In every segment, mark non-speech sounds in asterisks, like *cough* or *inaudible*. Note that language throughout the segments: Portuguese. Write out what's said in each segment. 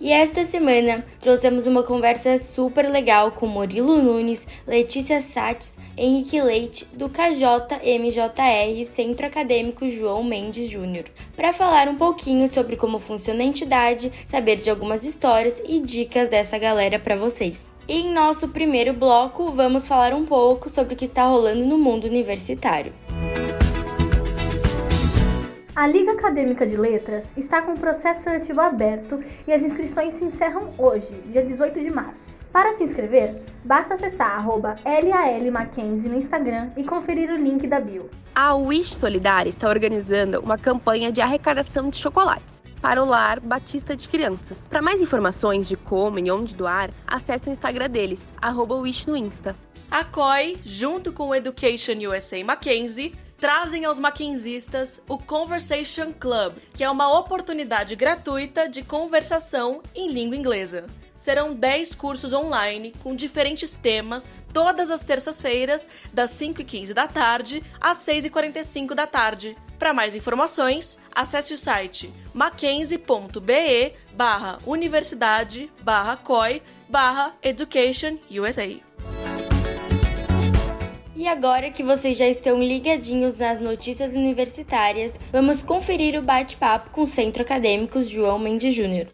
E esta semana trouxemos uma conversa super legal com Murilo Nunes, Letícia Sates, Henrique Leite, do KJMJR Centro Acadêmico João Mendes Júnior, para falar um pouquinho sobre como funciona a entidade, saber de algumas histórias e dicas dessa galera para vocês. E em nosso primeiro bloco, vamos falar um pouco sobre o que está rolando no mundo universitário. A Liga Acadêmica de Letras está com o processo seletivo aberto e as inscrições se encerram hoje, dia 18 de março. Para se inscrever, basta acessar LALMackenzie no Instagram e conferir o link da bio. A Wish Solidária está organizando uma campanha de arrecadação de chocolates para o Lar Batista de Crianças. Para mais informações de como e onde doar, acesse o Instagram deles, arroba Wish no Insta. A COI, junto com o Education USA Mackenzie, trazem aos maquinzistas o Conversation Club, que é uma oportunidade gratuita de conversação em língua inglesa. Serão 10 cursos online com diferentes temas, todas as terças-feiras, das 5h15 da tarde às 6h45 da tarde. Para mais informações, acesse o site mackenzie.be barra universidade barra COI barra education USA. E agora que vocês já estão ligadinhos nas notícias universitárias, vamos conferir o bate-papo com o Centro Acadêmico João Mendes Júnior.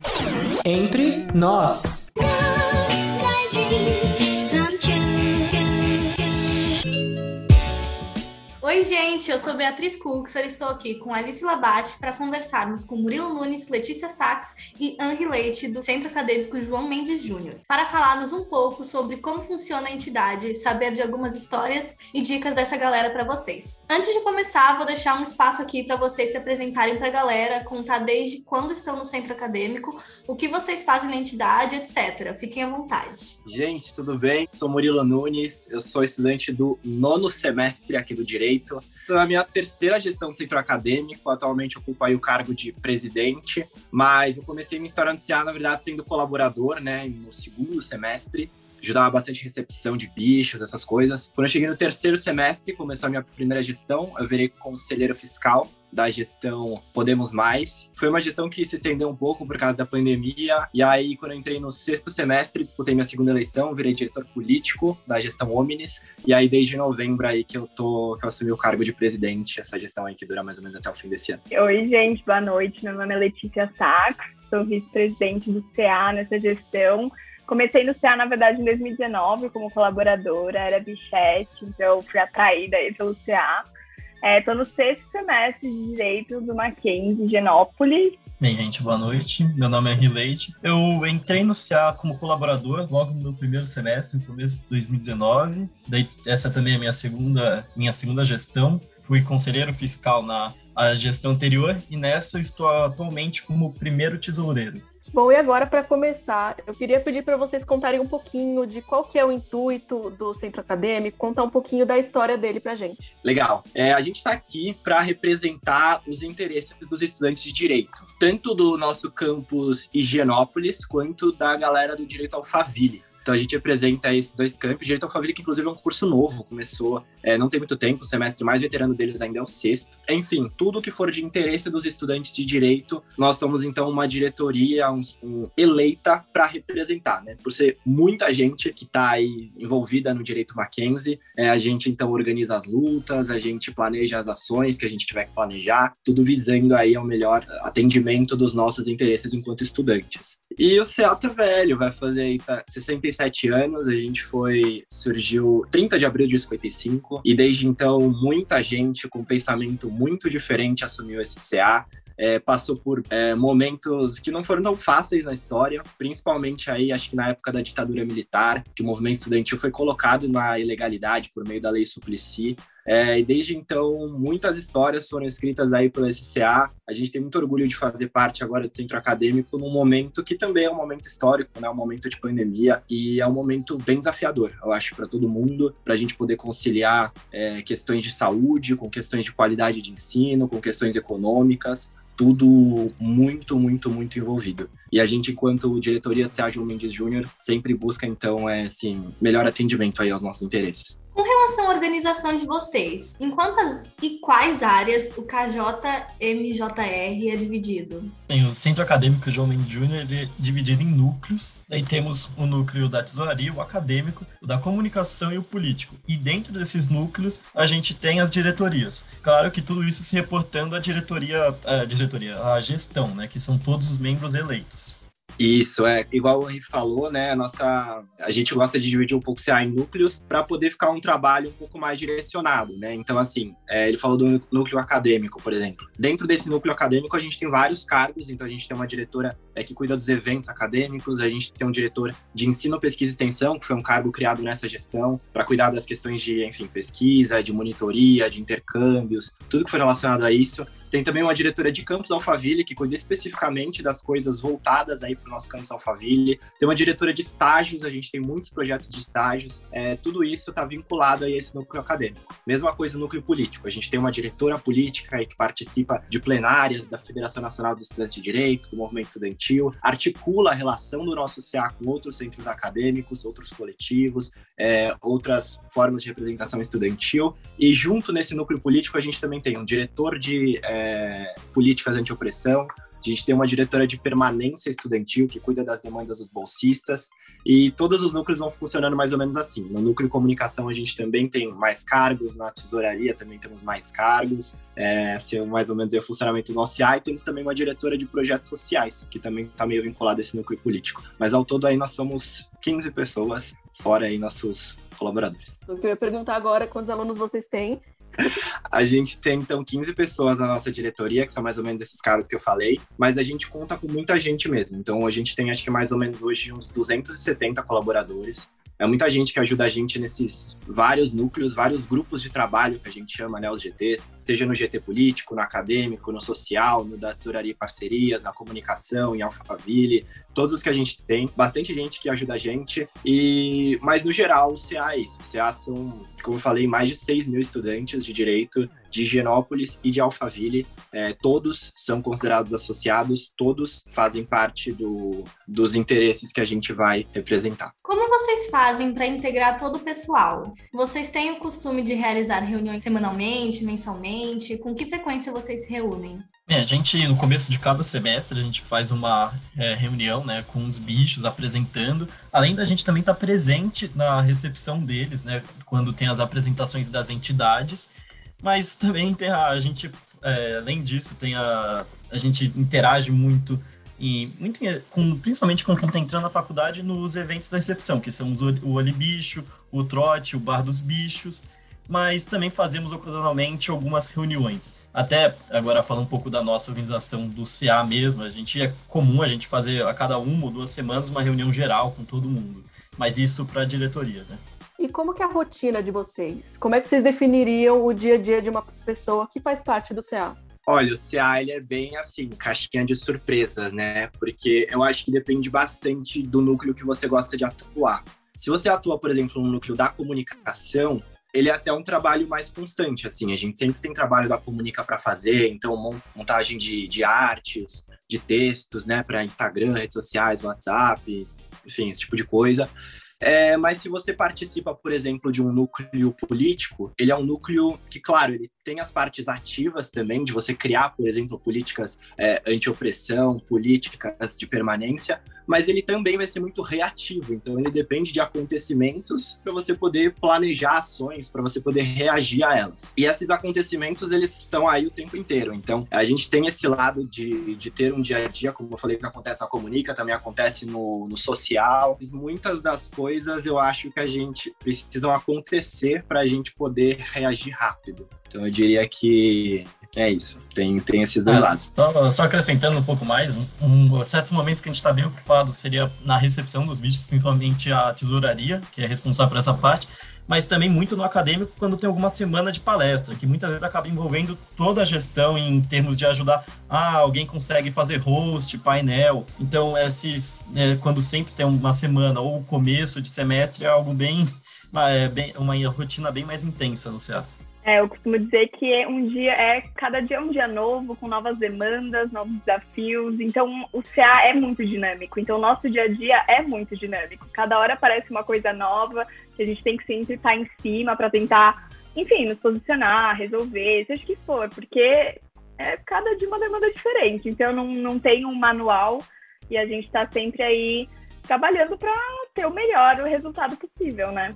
Entre nós. Oi, gente, eu sou Beatriz Kuxer, estou aqui com Alice Labate para conversarmos com Murilo Nunes, Letícia Sachs e Henri Leite, do Centro Acadêmico João Mendes Júnior, para falarmos um pouco sobre como funciona a entidade, saber de algumas histórias e dicas dessa galera para vocês. Antes de começar, vou deixar um espaço aqui para vocês se apresentarem para a galera, contar desde quando estão no Centro Acadêmico, o que vocês fazem na entidade, etc. Fiquem à vontade. Gente, tudo bem? Sou Murilo Nunes, eu sou estudante do nono semestre aqui do Direito Estou na minha terceira gestão do centro acadêmico, atualmente ocupo aí o cargo de presidente, mas eu comecei minha história no CA, na verdade, sendo colaborador, né, no segundo semestre, ajudava bastante recepção de bichos, essas coisas. Quando eu cheguei no terceiro semestre, começou a minha primeira gestão, eu virei conselheiro fiscal da gestão Podemos Mais. Foi uma gestão que se estendeu um pouco por causa da pandemia, e aí quando eu entrei no sexto semestre, disputei minha segunda eleição, virei diretor político da gestão Omnis, e aí desde novembro aí que eu tô, que eu assumi o cargo de presidente, essa gestão aí que dura mais ou menos até o fim desse ano. Oi, gente, boa noite, meu nome é Letícia Sachs, sou vice-presidente do CA nessa gestão, Comecei no CA, na verdade, em 2019, como colaboradora, era bichete, então fui atraída aí pelo CA. Estou é, no sexto semestre de Direito do Mackenzie, Genópolis. Bem, gente, boa noite. Meu nome é Rileite. Eu entrei no CA como colaborador logo no meu primeiro semestre, no começo de 2019. Daí, essa também é a minha segunda, minha segunda gestão. Fui conselheiro fiscal na gestão anterior e nessa estou atualmente como primeiro tesoureiro. Bom, e agora para começar, eu queria pedir para vocês contarem um pouquinho de qual que é o intuito do centro acadêmico, contar um pouquinho da história dele para gente. Legal. É, a gente está aqui para representar os interesses dos estudantes de direito, tanto do nosso campus Higienópolis quanto da galera do direito Alphaville. Então a gente apresenta esses dois campos. Direito Alphaville, que inclusive é um curso novo, começou é, não tem muito tempo, o semestre mais veterano deles ainda é o sexto. Enfim, tudo que for de interesse dos estudantes de direito, nós somos então uma diretoria um, um, eleita para representar, né? Por ser muita gente que está aí envolvida no direito Mackenzie, é, a gente então organiza as lutas, a gente planeja as ações que a gente tiver que planejar, tudo visando aí ao melhor atendimento dos nossos interesses enquanto estudantes. E o Seata Velho vai fazer aí tá, 67 anos, a gente foi, surgiu 30 de abril de 55, e desde então muita gente com pensamento muito diferente assumiu esse CA. é, passou por é, momentos que não foram tão fáceis na história, principalmente aí, acho que na época da ditadura militar, que o movimento estudantil foi colocado na ilegalidade por meio da lei Suplicy. É, e desde então, muitas histórias foram escritas aí pelo SCA. A gente tem muito orgulho de fazer parte agora do centro acadêmico num momento que também é um momento histórico, né? Um momento de pandemia e é um momento bem desafiador, eu acho, para todo mundo, para a gente poder conciliar é, questões de saúde com questões de qualidade de ensino, com questões econômicas tudo muito, muito, muito envolvido. E a gente, enquanto diretoria de Sérgio Mendes Júnior, sempre busca, então, é, assim, melhor atendimento aí aos nossos interesses. Com relação à organização de vocês, em quantas e quais áreas o KJMJR é dividido? Tem o Centro Acadêmico João Mendes Júnior, é dividido em núcleos. Aí temos o núcleo da tesouraria, o acadêmico, o da comunicação e o político. E dentro desses núcleos, a gente tem as diretorias. Claro que tudo isso se reportando à diretoria, à diretoria, à gestão, né, que são todos os membros eleitos. Isso, é. Igual o Henri falou, né? A, nossa, a gente gosta de dividir um pouco o CA em núcleos para poder ficar um trabalho um pouco mais direcionado, né? Então, assim, é, ele falou do núcleo acadêmico, por exemplo. Dentro desse núcleo acadêmico, a gente tem vários cargos. Então, a gente tem uma diretora é, que cuida dos eventos acadêmicos, a gente tem um diretor de ensino, pesquisa e extensão, que foi um cargo criado nessa gestão para cuidar das questões de, enfim, pesquisa, de monitoria, de intercâmbios, tudo que foi relacionado a isso. Tem também uma diretora de campus Alphaville, que cuida especificamente das coisas voltadas aí para o nosso campus Alphaville. Tem uma diretora de estágios, a gente tem muitos projetos de estágios. É, tudo isso está vinculado a esse núcleo acadêmico. Mesma coisa no núcleo político. A gente tem uma diretora política aí que participa de plenárias da Federação Nacional dos Estudantes de Direito, do movimento estudantil, articula a relação do nosso CA com outros centros acadêmicos, outros coletivos, é, outras formas de representação estudantil. E junto nesse núcleo político, a gente também tem um diretor de é, é, políticas anti-opressão, a gente tem uma diretora de permanência estudantil que cuida das demandas dos bolsistas e todos os núcleos vão funcionando mais ou menos assim. No núcleo de comunicação a gente também tem mais cargos, na tesouraria também temos mais cargos, é, assim, mais ou menos é o funcionamento do nosso CI. E temos também uma diretora de projetos sociais, que também está meio vinculada a esse núcleo político. Mas ao todo aí nós somos 15 pessoas, fora aí nossos colaboradores. Eu queria perguntar agora quantos alunos vocês têm a gente tem, então, 15 pessoas na nossa diretoria, que são mais ou menos esses caras que eu falei, mas a gente conta com muita gente mesmo. Então, a gente tem, acho que mais ou menos hoje, uns 270 colaboradores. É muita gente que ajuda a gente nesses vários núcleos, vários grupos de trabalho que a gente chama, né, os GTs, seja no GT político, no acadêmico, no social, no da tesouraria e parcerias, na comunicação, em Alphaville, todos os que a gente tem, bastante gente que ajuda a gente, e mas no geral o CA é isso, o CA são, como eu falei, mais de 6 mil estudantes de direito de Higienópolis e de Alphaville, é, todos são considerados associados, todos fazem parte do, dos interesses que a gente vai representar. Como vocês fazem para integrar todo o pessoal? Vocês têm o costume de realizar reuniões semanalmente, mensalmente? Com que frequência vocês se reúnem? É, a gente, no começo de cada semestre, a gente faz uma é, reunião né, com os bichos apresentando, além da gente também estar tá presente na recepção deles, né, quando tem as apresentações das entidades, mas também tem a, a gente, é, além disso, tem a, a gente interage muito e muito com, principalmente com quem está entrando na faculdade nos eventos da recepção, que são os, o Olho Bicho, o Trote, o Bar dos Bichos, mas também fazemos ocasionalmente algumas reuniões. Até agora falando um pouco da nossa organização do CA mesmo, a gente é comum a gente fazer a cada uma ou duas semanas uma reunião geral com todo mundo, mas isso para a diretoria, né? E como que é a rotina de vocês? Como é que vocês definiriam o dia a dia de uma pessoa que faz parte do CA? Olha, o CA ele é bem assim, caixinha de surpresas, né? Porque eu acho que depende bastante do núcleo que você gosta de atuar. Se você atua, por exemplo, no núcleo da comunicação, ele é até um trabalho mais constante, assim, a gente sempre tem trabalho da Comunica para fazer, então montagem de, de artes, de textos, né, para Instagram, redes sociais, WhatsApp, enfim, esse tipo de coisa. É, mas se você participa, por exemplo, de um núcleo político, ele é um núcleo que, claro, ele tem as partes ativas também, de você criar, por exemplo, políticas é, anti-opressão, políticas de permanência, mas ele também vai ser muito reativo. Então, ele depende de acontecimentos para você poder planejar ações, para você poder reagir a elas. E esses acontecimentos, eles estão aí o tempo inteiro. Então, a gente tem esse lado de, de ter um dia a dia, como eu falei, que acontece na Comunica, também acontece no, no social. Muitas das coisas eu acho que a gente precisam acontecer para a gente poder reagir rápido. Então, eu diria que É isso, tem, tem esses dois É, lados. Só, só acrescentando um pouco mais, um, um- certos momentos que a gente está bem ocupado seria na recepção dos bichos, principalmente a tesouraria, que é responsável por essa parte, mas também muito no acadêmico quando tem alguma semana de palestra, que muitas vezes acaba envolvendo toda a gestão em termos de ajudar, ah, alguém consegue fazer host, painel, então esses, né, quando sempre tem uma semana ou começo de semestre é algo bem, é, bem uma rotina bem mais intensa no CA. É, eu costumo dizer que um dia é cada dia é um dia novo, com novas demandas, novos desafios. Então, o CA é muito dinâmico. Então, o nosso dia a dia é muito dinâmico. Cada hora aparece uma coisa nova que a gente tem que sempre estar em cima para tentar, enfim, nos posicionar, resolver, seja o que for, porque é cada dia uma demanda diferente. Então, não, não tem um manual e a gente está sempre aí trabalhando para ter o melhor resultado possível, né?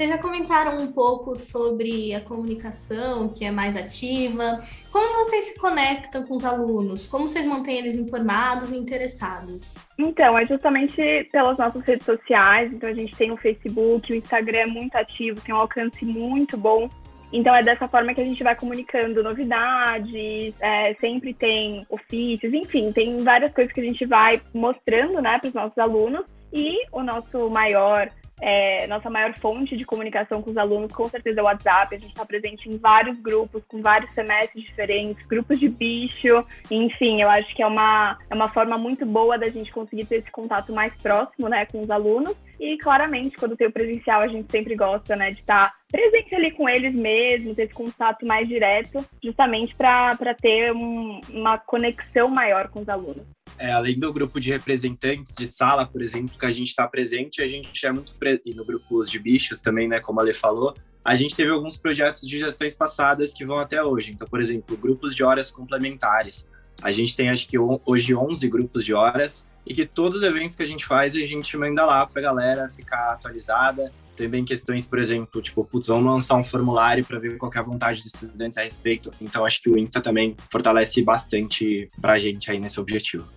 Vocês já comentaram um pouco sobre a comunicação, que é mais ativa. Como vocês se conectam com os alunos? Como vocês mantêm eles informados e interessados? Então, é justamente pelas nossas redes sociais. Então, a gente tem o Facebook, o Instagram é muito ativo, tem um alcance muito bom. Então, é dessa forma que a gente vai comunicando novidades, é, sempre tem ofícios, enfim, tem várias coisas que a gente vai mostrando né, para os nossos alunos. E o nosso maior é, nossa maior fonte de comunicação com os alunos, com certeza, é o WhatsApp. A gente está presente em vários grupos, com vários semestres diferentes, grupos de bicho. Enfim, eu acho que é uma, é uma forma muito boa da gente conseguir ter esse contato mais próximo né, com os alunos. E, claramente, quando tem o presencial, a gente sempre gosta né, de estar presente ali com eles mesmo, ter esse contato mais direto, justamente para ter um, uma conexão maior com os alunos. É, além do grupo de representantes de sala, por exemplo, que a gente está presente, a gente é muito e no grupo de bichos também, né, como a Lê falou, a gente teve alguns projetos de gestões passadas que vão até hoje. Então, por exemplo, grupos de horas complementares. A gente tem, acho que hoje, 11 grupos de horas e que todos os eventos que a gente faz, a gente manda lá para a galera ficar atualizada. Também questões, por exemplo, tipo, putz, vamos lançar um formulário para ver qual é a vontade dos estudantes a respeito. Então, acho que o Insta também fortalece bastante para a gente aí nesse objetivo.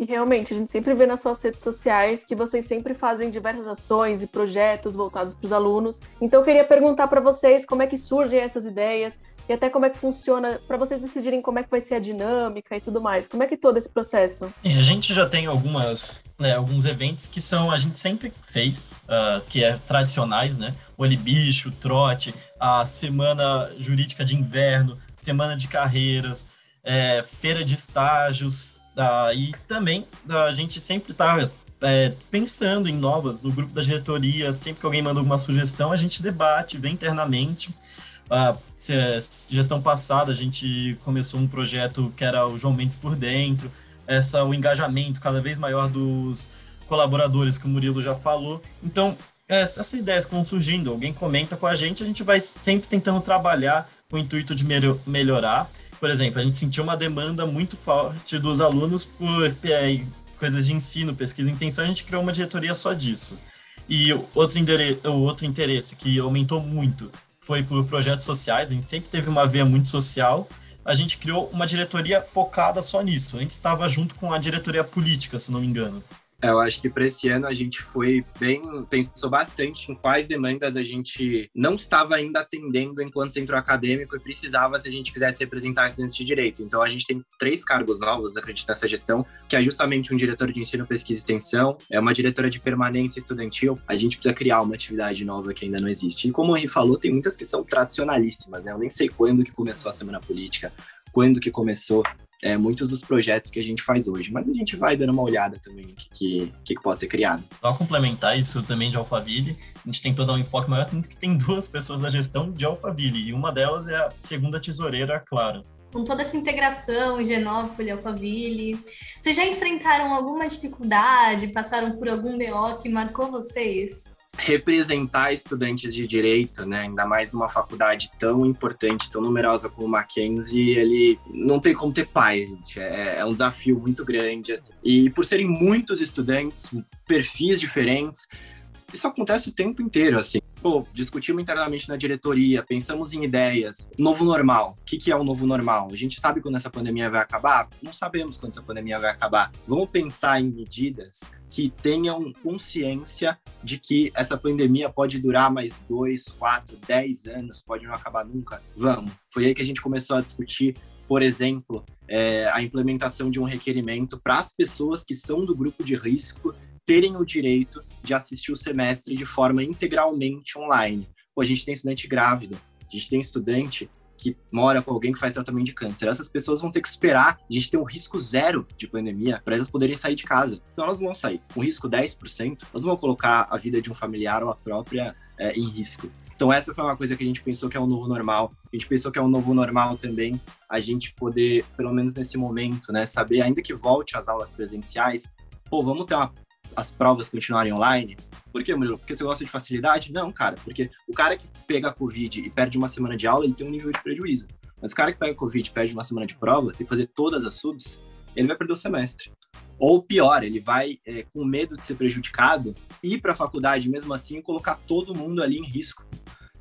E realmente, a gente sempre vê nas suas redes sociais que vocês sempre fazem diversas ações e projetos voltados para os alunos. Então, eu queria perguntar para vocês como é que surgem essas ideias e até como é que funciona para vocês decidirem como é que vai ser a dinâmica e tudo mais. Como é que todo esse processo? E a gente já tem algumas, né, alguns eventos que são a gente sempre fez, uh, que é tradicionais, né? Olho bicho, trote, a semana jurídica de inverno, semana de carreiras, é, feira de estágios, Uh, e também uh, a gente sempre está é, pensando em novas no grupo da diretoria. Sempre que alguém manda alguma sugestão, a gente debate, vê internamente. Uh, se, se, gestão passada a gente começou um projeto que era o João Mendes por dentro, essa o engajamento cada vez maior dos colaboradores que o Murilo já falou. Então essas ideias que vão surgindo, alguém comenta com a gente, a gente vai sempre tentando trabalhar com o intuito de melhorar por exemplo, a gente sentiu uma demanda muito forte dos alunos por é, coisas de ensino, pesquisa e intenção, a gente criou uma diretoria só disso. E outro, outro interesse que aumentou muito foi por projetos sociais, a gente sempre teve uma veia muito social, a gente criou uma diretoria focada só nisso. Antes estava junto com a diretoria política, se não me engano. Eu acho que para esse ano a gente foi bem, pensou bastante em quais demandas a gente não estava ainda atendendo enquanto centro acadêmico e precisava se a gente quisesse representar estudantes de direito. Então a gente tem três cargos novos, acredito, nessa gestão, que é justamente um diretor de ensino, pesquisa e extensão, é uma diretora de permanência estudantil. A gente precisa criar uma atividade nova que ainda não existe. E como o Henri falou, tem muitas que são tradicionalíssimas, né? Eu nem sei quando que começou a semana política, quando que começou é, muitos dos projetos que a gente faz hoje. Mas a gente vai dando uma olhada também no que, que, que pode ser criado. Só complementar isso também de Alphaville, a gente tentou dar um enfoque maior, tanto que tem duas pessoas na gestão de Alphaville, e uma delas é a segunda tesoureira, a Clara. Com toda essa integração, Higienópolis, Alphaville, vocês já enfrentaram alguma dificuldade, passaram por algum BO que marcou vocês? Representar estudantes de direito, né, ainda mais numa faculdade tão importante, tão numerosa como o Mackenzie, ele não tem como ter pai, gente. É, é um desafio muito grande. Assim. E por serem muitos estudantes, perfis diferentes, isso acontece o tempo inteiro, assim. Pô, discutimos internamente na diretoria, pensamos em ideias. Novo normal. O que, que é o novo normal? A gente sabe quando essa pandemia vai acabar? Não sabemos quando essa pandemia vai acabar. Vamos pensar em medidas que tenham consciência de que essa pandemia pode durar mais dois, quatro, dez anos, pode não acabar nunca? Vamos. Foi aí que a gente começou a discutir Por exemplo, é, a implementação de um requerimento para as pessoas que são do grupo de risco terem o direito de assistir o semestre de forma integralmente online. Pô, a gente tem estudante grávida, a gente tem estudante que mora com alguém que faz tratamento de câncer. Essas pessoas vão ter que esperar a gente ter um risco zero de pandemia para elas poderem sair de casa. Senão elas vão sair. Com risco 10%, elas vão colocar a vida de um familiar ou a própria é, em risco. Então essa foi uma coisa que a gente pensou que é um novo normal. A gente pensou que é um novo normal também a gente poder, pelo menos nesse momento, né, saber, ainda que volte às aulas presenciais, pô, vamos ter uma as provas continuarem online. Por quê, Murilo? Porque você gosta de facilidade? Não, cara. Porque o cara que pega a Covid e perde uma semana de aula, ele tem um nível de prejuízo. Mas o cara que pega a Covid e perde uma semana de prova, tem que fazer todas as subs, ele vai perder o semestre. Ou pior, ele vai, é, com medo de ser prejudicado, ir para a faculdade mesmo assim e colocar todo mundo ali em risco.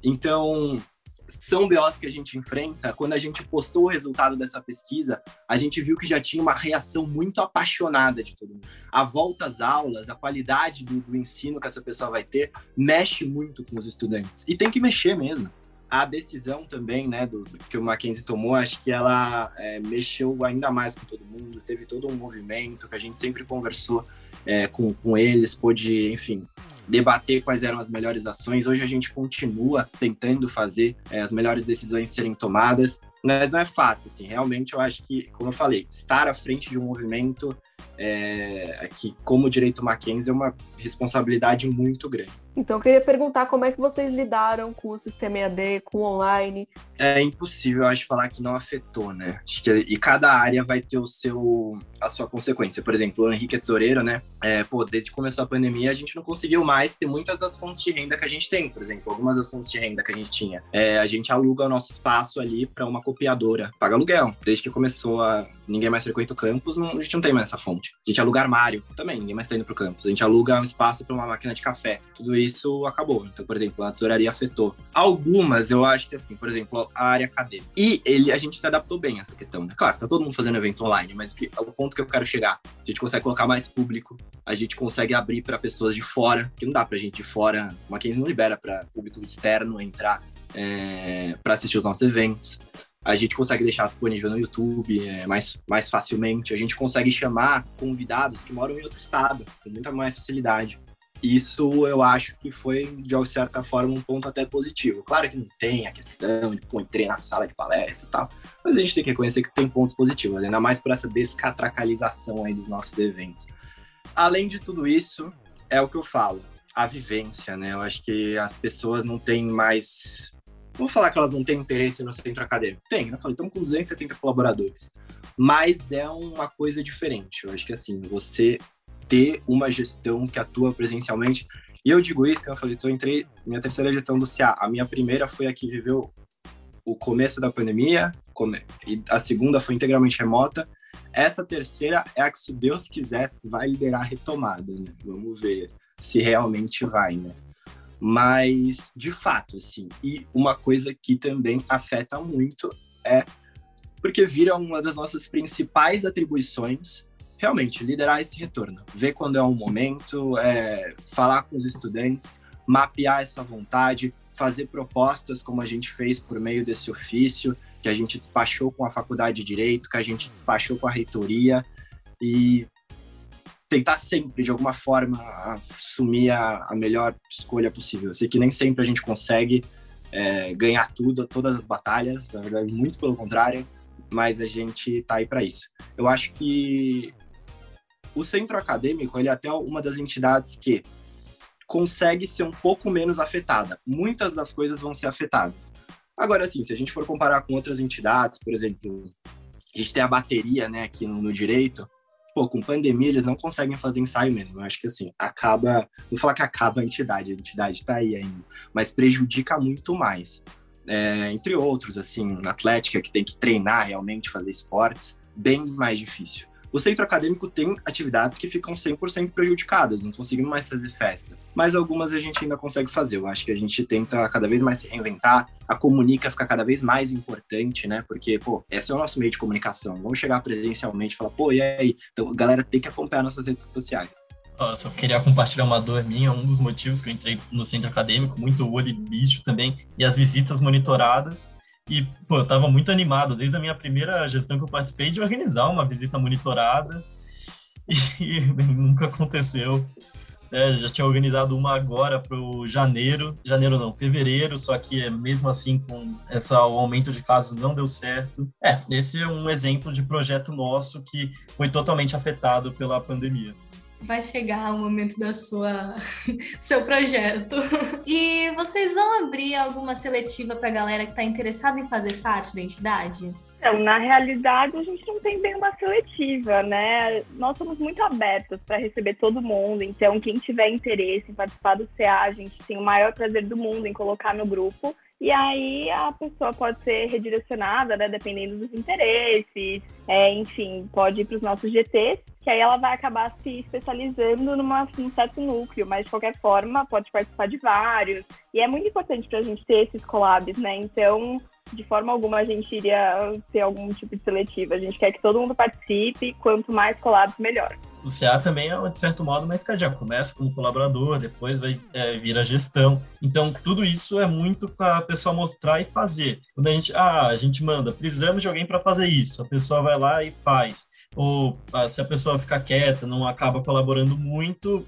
Então, são BOs que a gente enfrenta. Quando a gente postou o resultado dessa pesquisa, a gente viu que já tinha uma reação muito apaixonada de todo mundo. A volta às aulas, a qualidade do, do ensino que essa pessoa vai ter, mexe muito com os estudantes. E tem que mexer mesmo. A decisão também, né, do, do que o Mackenzie tomou, acho que ela é, mexeu ainda mais com todo mundo. Teve todo um movimento que a gente sempre conversou é, com, com eles, pôde, enfim, debater quais eram as melhores ações. Hoje a gente continua tentando fazer é, as melhores decisões serem tomadas, mas não é fácil, assim. Realmente eu acho que, como eu falei, estar à frente de um movimento é, que, como direito Mackenzie, é uma responsabilidade muito grande. Então, eu queria perguntar como é que vocês lidaram com o sistema EAD, com o online? É impossível, acho, falar que não afetou, né? Acho que, e cada área vai ter o seu, a sua consequência. Por exemplo, o Henrique é tesoureiro, né? É, pô, desde que começou a pandemia, a gente não conseguiu mais ter muitas das fontes de renda que a gente tem. Por exemplo, algumas das fontes de renda que a gente tinha. É, a gente aluga o nosso espaço ali para uma copiadora, paga aluguel. Desde que começou a... Ninguém mais frequenta o campus, não, a gente não tem mais essa fonte. A gente aluga armário também, ninguém mais tá indo pro campus. A gente aluga um espaço para uma máquina de café. Tudo isso acabou. Então, por exemplo, a tesouraria afetou. Algumas, eu acho que assim, por exemplo, a área acadêmica. E ele, a gente se adaptou bem a essa questão. Né? Claro, tá todo mundo fazendo evento online, mas que, o ponto que eu quero chegar, a gente consegue colocar mais público, a gente consegue abrir para pessoas de fora, que não dá pra gente de fora, uma Mackenzie não libera para público externo entrar é, para assistir os nossos eventos a gente consegue deixar disponível no YouTube é, mais, mais facilmente. A gente consegue chamar convidados que moram em outro estado com muita mais facilidade. Isso eu acho que foi, de certa forma, um ponto até positivo. Claro que não tem a questão de pô, treinar na sala de palestra e tal, mas a gente tem que reconhecer que tem pontos positivos, ainda mais por essa descatracalização aí dos nossos eventos. Além de tudo isso, é o que eu falo, a vivência, né? Eu acho que as pessoas não têm mais Vou falar que elas não têm interesse no centro acadêmico. Tem, né? Falei, estamos com 270 colaboradores. Mas é uma coisa diferente. Eu acho que assim, você ter uma gestão que atua presencialmente. E eu digo isso, que eu falei, eu entrei minha terceira gestão do CA. A minha primeira foi a que viveu o começo da pandemia, e a segunda foi integralmente remota. Essa terceira é a que, se Deus quiser, vai liderar a retomada, né? Vamos ver se realmente vai, né? Mas, de fato, assim, e uma coisa que também afeta muito é porque vira uma das nossas principais atribuições realmente liderar esse retorno, ver quando é um momento, é, falar com os estudantes, mapear essa vontade, fazer propostas como a gente fez por meio desse ofício, que a gente despachou com a Faculdade de Direito, que a gente despachou com a reitoria e tentar sempre, de alguma forma, assumir a, a melhor escolha possível. Eu sei que nem sempre a gente consegue é, ganhar tudo, todas as batalhas, na verdade, muito pelo contrário, mas a gente tá aí para isso. Eu acho que o centro acadêmico ele é até uma das entidades que consegue ser um pouco menos afetada. Muitas das coisas vão ser afetadas. Agora, assim, se a gente for comparar com outras entidades, por exemplo, a gente tem a bateria, né, aqui no, no direito, pô, com pandemia eles não conseguem fazer ensaio mesmo. Eu acho que assim, acaba. Vou falar que acaba a entidade, a entidade está aí ainda, mas prejudica muito mais. É, entre outros, assim, na Atlética, que tem que treinar realmente, fazer esportes, bem mais difícil. O centro acadêmico tem atividades que ficam 100% prejudicadas, não conseguimos mais fazer festa. Mas algumas a gente ainda consegue fazer. Eu acho que a gente tenta cada vez mais se reinventar, a comunica fica cada vez mais importante, né? Porque, pô, esse é o nosso meio de comunicação. Vamos chegar presencialmente e falar, pô, e aí? Então, a galera tem que acompanhar nossas redes sociais. Eu só queria compartilhar uma dor minha, um dos motivos que eu entrei no centro acadêmico, muito olho e bicho também, e as visitas monitoradas E, pô, eu tava muito animado. Desde a minha primeira gestão que eu participei de organizar uma visita monitorada. *laughs* E nunca aconteceu. É, já tinha organizado uma agora para o janeiro, janeiro não, fevereiro, só que é mesmo assim com essa, o aumento de casos não deu certo. É, esse é um exemplo de projeto nosso que foi totalmente afetado pela pandemia vai chegar o momento da sua *laughs* seu projeto. E vocês vão abrir alguma seletiva para a galera que está interessada em fazer parte da entidade? Então, na realidade, a gente não tem bem uma seletiva, né? Nós somos muito abertos para receber todo mundo. Então, quem tiver interesse em participar do CA, a gente tem o maior prazer do mundo em colocar no grupo. E aí a pessoa pode ser redirecionada, né, dependendo dos interesses, é, enfim, pode ir para os nossos GTs, que aí ela vai acabar se especializando numa, num certo núcleo, mas de qualquer forma pode participar de vários. E é muito importante para a gente ter esses collabs, né? Então, de forma alguma a gente iria ter algum tipo de seletiva. A gente quer que todo mundo participe, quanto mais collabs, melhor. O CA também é, de certo modo, uma escadinha. Começa como colaborador, depois vai é, vir a gestão. Então, tudo isso é muito para a pessoa mostrar e fazer. Quando a gente, ah, a gente manda, precisamos de alguém para fazer isso. A pessoa vai lá e faz. Ou ah, se a pessoa ficar quieta, não acaba colaborando muito,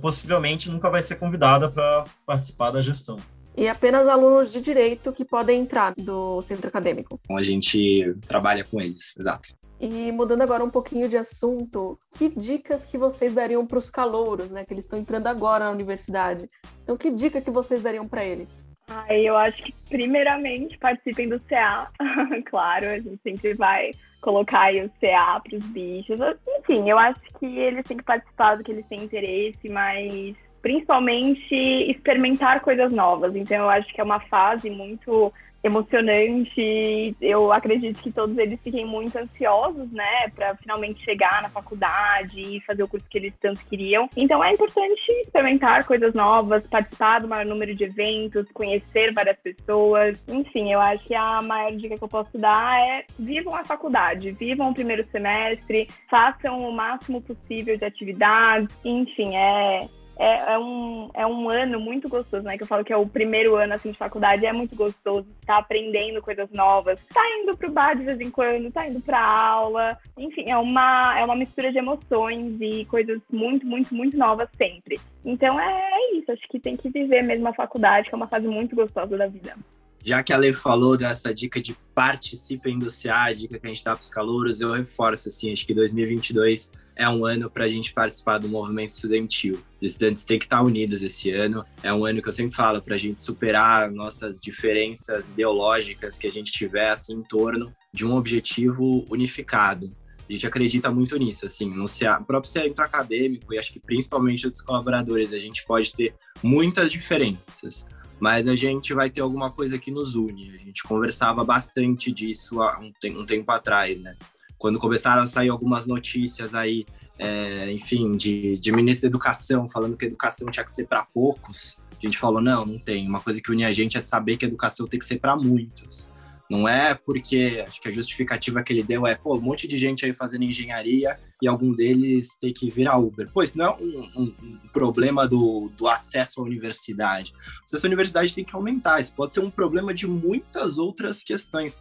possivelmente nunca vai ser convidada para participar da gestão e apenas alunos de direito que podem entrar do centro acadêmico. Então a gente trabalha com eles, exato. E mudando agora um pouquinho de assunto, que dicas que vocês dariam para os calouros, né, que eles estão entrando agora na universidade? Então, que dica que vocês dariam para eles? Ah, eu acho que primeiramente participem do CA, *laughs* claro, a gente sempre vai colocar aí o CA para os bichos. Enfim, eu acho que eles têm que participar do que eles têm interesse, mas principalmente experimentar coisas novas. Então eu acho que é uma fase muito emocionante. Eu acredito que todos eles fiquem muito ansiosos, né, para finalmente chegar na faculdade e fazer o curso que eles tanto queriam. Então é importante experimentar coisas novas, participar do maior número de eventos, conhecer várias pessoas. Enfim, eu acho que a maior dica que eu posso dar é vivam a faculdade, vivam o primeiro semestre, façam o máximo possível de atividades. Enfim, é é, é, um, é um ano muito gostoso, né? Que eu falo que é o primeiro ano assim, de faculdade, é muito gostoso, tá aprendendo coisas novas, tá indo pro bar de vez em quando, tá indo pra aula, enfim, é uma, é uma mistura de emoções e coisas muito, muito, muito novas sempre. Então é, é isso, acho que tem que viver mesmo a faculdade, que é uma fase muito gostosa da vida. Já que a Lei falou dessa dica de participem do CA, a dica que a gente dá para os calouros, eu reforço assim, acho que 2022 é um ano para a gente participar do movimento estudantil. Os estudantes têm que estar unidos esse ano. É um ano que eu sempre falo para a gente superar nossas diferenças ideológicas que a gente tiver assim, em torno de um objetivo unificado. A gente acredita muito nisso, assim, no CA, no próprio centro acadêmico e acho que principalmente dos colaboradores, a gente pode ter muitas diferenças mas a gente vai ter alguma coisa que nos une. A gente conversava bastante disso há um, um tempo atrás, né? Quando começaram a sair algumas notícias aí, é, enfim, de, de ministro da Educação, falando que a educação tinha que ser para poucos, a gente falou: não, não tem. Uma coisa que une a gente é saber que a educação tem que ser para muitos. Não é porque acho que a justificativa que ele deu é, pô, um monte de gente aí fazendo engenharia e algum deles tem que virar Uber. Pô, isso não é um, um, um problema do, do acesso à universidade. O acesso à universidade tem que aumentar. Isso pode ser um problema de muitas outras questões.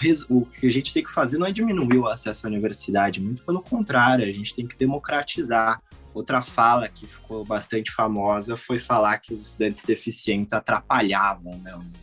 Res, o que a gente tem que fazer não é diminuir o acesso à universidade, muito pelo contrário, a gente tem que democratizar. Outra fala que ficou bastante famosa foi falar que os estudantes deficientes atrapalhavam né, os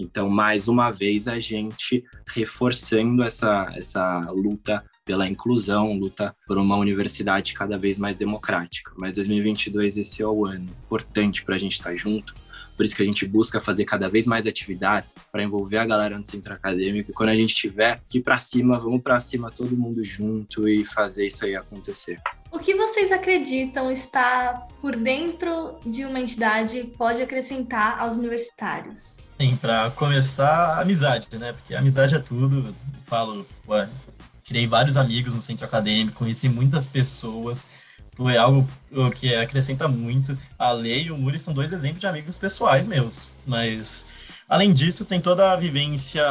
então, mais uma vez, a gente reforçando essa, essa luta pela inclusão, luta por uma universidade cada vez mais democrática. Mas 2022 esse é o ano importante para a gente estar junto. Por isso que a gente busca fazer cada vez mais atividades para envolver a galera no centro acadêmico. E quando a gente tiver que ir para cima, vamos para cima todo mundo junto e fazer isso aí acontecer. O que vocês acreditam estar por dentro de uma entidade pode acrescentar aos universitários? Sim, para começar, amizade, né? Porque amizade é tudo. Eu falo, ué, criei vários amigos no centro acadêmico, conheci muitas pessoas. Foi algo que acrescenta muito. A Lei e o Muri são dois exemplos de amigos pessoais meus. Mas, além disso, tem toda a vivência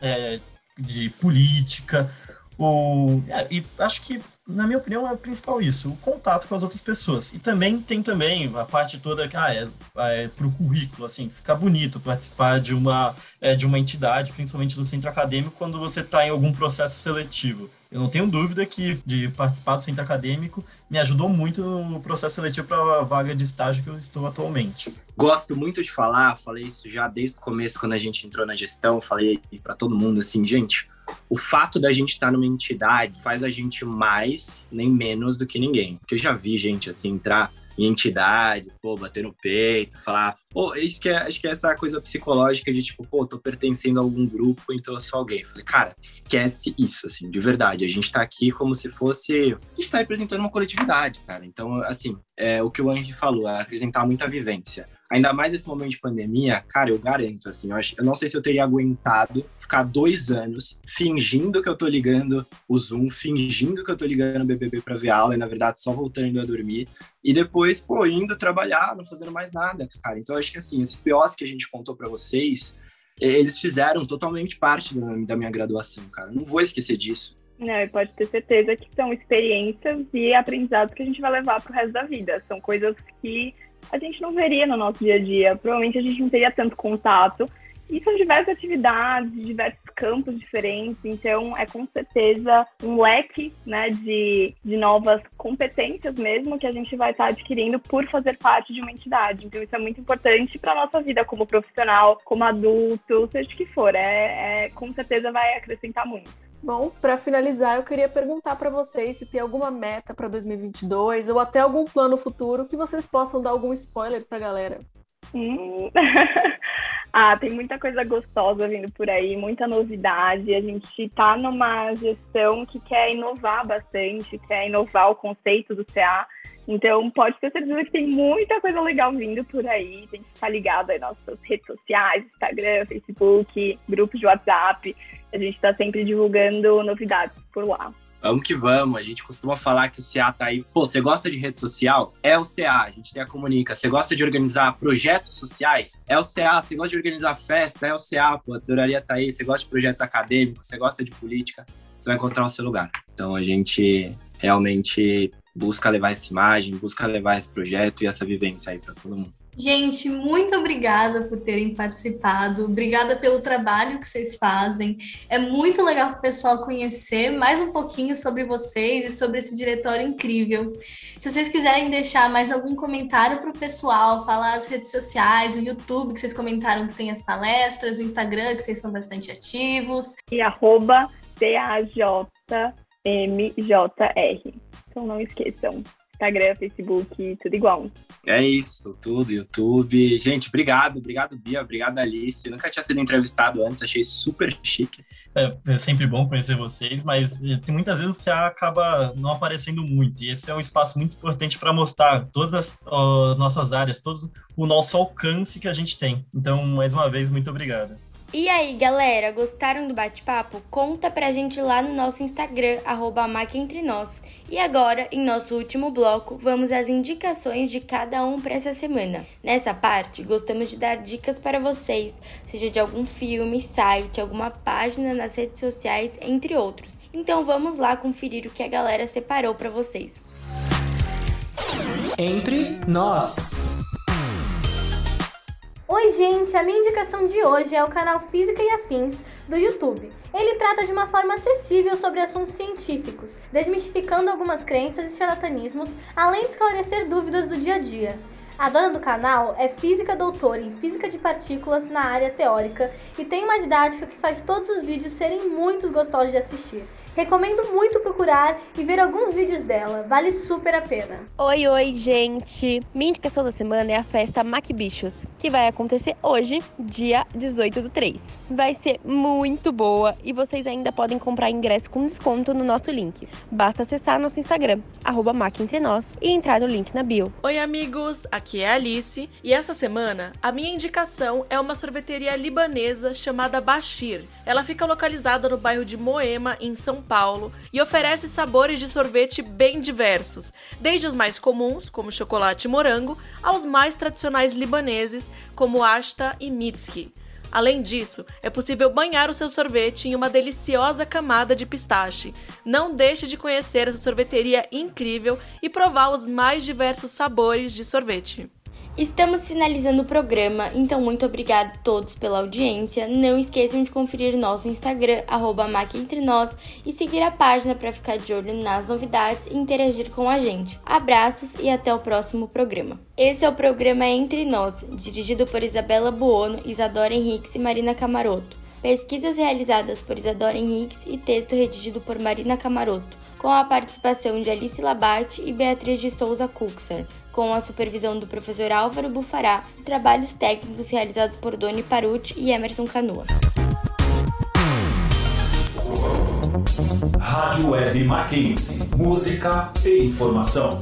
é, de política. O, é, e acho que na minha opinião, é o principal isso, o contato com as outras pessoas. E também tem também a parte toda que ah, é, é para o currículo, assim, fica bonito participar de uma, é, de uma entidade, principalmente do centro acadêmico, quando você está em algum processo seletivo. Eu não tenho dúvida que de participar do centro acadêmico me ajudou muito no processo seletivo para a vaga de estágio que eu estou atualmente. Gosto muito de falar, falei isso já desde o começo, quando a gente entrou na gestão, falei para todo mundo assim, gente, o fato da gente estar numa entidade faz a gente mais nem menos do que ninguém. Porque eu já vi gente assim entrar em entidades, pô, bater no peito, falar, pô, isso que é, acho que é essa coisa psicológica de tipo, pô, tô pertencendo a algum grupo, então eu sou alguém. Falei, cara, esquece isso, assim, de verdade. A gente tá aqui como se fosse. A gente tá representando uma coletividade, cara. Então, assim, é o que o Henry falou, é apresentar muita vivência ainda mais nesse momento de pandemia, cara, eu garanto, assim, eu, acho, eu não sei se eu teria aguentado ficar dois anos fingindo que eu tô ligando o Zoom, fingindo que eu tô ligando o BBB pra ver aula, e na verdade só voltando a dormir, e depois, pô, indo trabalhar, não fazendo mais nada, cara. Então, eu acho que, assim, esses POs que a gente contou para vocês, eles fizeram totalmente parte da minha graduação, cara. Não vou esquecer disso. Não, e pode ter certeza que são experiências e aprendizados que a gente vai levar pro resto da vida. São coisas que a gente não veria no nosso dia a dia. Provavelmente a gente não teria tanto contato. E são diversas atividades, diversos campos diferentes, então é com certeza um leque né, de, de novas competências mesmo que a gente vai estar adquirindo por fazer parte de uma entidade. Então isso é muito importante para a nossa vida como profissional, como adulto, seja o que for. É, é com certeza vai acrescentar muito. Bom, para finalizar, eu queria perguntar para vocês se tem alguma meta para 2022 ou até algum plano futuro que vocês possam dar algum spoiler para a galera. Hum. *laughs* ah, tem muita coisa gostosa vindo por aí, muita novidade. A gente está numa gestão que quer inovar bastante, quer inovar o conceito do CA. Então, pode ter certeza que tem muita coisa legal vindo por aí. Tem que ficar ligado aí nas nossas redes sociais, Instagram, Facebook, grupos de WhatsApp. A gente está sempre divulgando novidades por lá. Vamos que vamos. A gente costuma falar que o CA tá aí. Pô, você gosta de rede social? É o CA. A gente tem a Comunica. Você gosta de organizar projetos sociais? É o CA. Você gosta de organizar festa? É o CA. Pô, a tesouraria tá aí. Você gosta de projetos acadêmicos? Você gosta de política? Você vai encontrar o seu lugar. Então a gente realmente busca levar essa imagem, busca levar esse projeto e essa vivência aí para todo mundo. Gente, muito obrigada por terem participado. Obrigada pelo trabalho que vocês fazem. É muito legal para o pessoal conhecer mais um pouquinho sobre vocês e sobre esse diretório incrível. Se vocês quiserem deixar mais algum comentário para o pessoal, falar as redes sociais, o YouTube que vocês comentaram que tem as palestras, o Instagram que vocês são bastante ativos. E arroba CAJMJR. Então não esqueçam. Instagram, Facebook, tudo igual. É isso, tudo, YouTube. Gente, obrigado, obrigado, Bia, obrigado, Alice. Eu nunca tinha sido entrevistado antes, achei super chique. É, é sempre bom conhecer vocês, mas eh, tem muitas vezes você acaba não aparecendo muito. E esse é um espaço muito importante para mostrar todas as, as nossas áreas, todo o nosso alcance que a gente tem. Então, mais uma vez, muito obrigado. E aí, galera, gostaram do bate-papo? Conta pra gente lá no nosso Instagram, arroba E agora, em nosso último bloco, vamos às indicações de cada um para essa semana. Nessa parte, gostamos de dar dicas para vocês, seja de algum filme, site, alguma página nas redes sociais, entre outros. Então vamos lá conferir o que a galera separou para vocês. Entre nós. Oi, gente! A minha indicação de hoje é o canal Física e Afins do YouTube. Ele trata de uma forma acessível sobre assuntos científicos, desmistificando algumas crenças e charlatanismos, além de esclarecer dúvidas do dia a dia. A dona do canal é física doutora em física de partículas na área teórica e tem uma didática que faz todos os vídeos serem muito gostosos de assistir. Recomendo muito procurar e ver alguns vídeos dela, vale super a pena. Oi, oi, gente! Minha indicação da semana é a festa Mac Bichos, que vai acontecer hoje, dia 18 do 3. Vai ser muito boa e vocês ainda podem comprar ingresso com desconto no nosso link. Basta acessar nosso Instagram, arroba e entrar no link na bio. Oi, amigos! Aqui é a Alice e essa semana a minha indicação é uma sorveteria libanesa chamada Bashir. Ela fica localizada no bairro de Moema, em São Paulo e oferece sabores de sorvete bem diversos, desde os mais comuns, como chocolate e morango, aos mais tradicionais libaneses, como ashta e mitski. Além disso, é possível banhar o seu sorvete em uma deliciosa camada de pistache. Não deixe de conhecer essa sorveteria incrível e provar os mais diversos sabores de sorvete. Estamos finalizando o programa, então muito obrigado a todos pela audiência. Não esqueçam de conferir nosso Instagram, arroba Nós, e seguir a página para ficar de olho nas novidades e interagir com a gente. Abraços e até o próximo programa. Esse é o programa Entre Nós, dirigido por Isabela Buono, Isadora Henriques e Marina Camaroto. Pesquisas realizadas por Isadora Henriques e texto redigido por Marina Camaroto, com a participação de Alice Labate e Beatriz de Souza Cuxer com a supervisão do professor Álvaro Bufará e trabalhos técnicos realizados por Doni Paruti e Emerson Canoa. Rádio Web Mackenzie. Música e informação.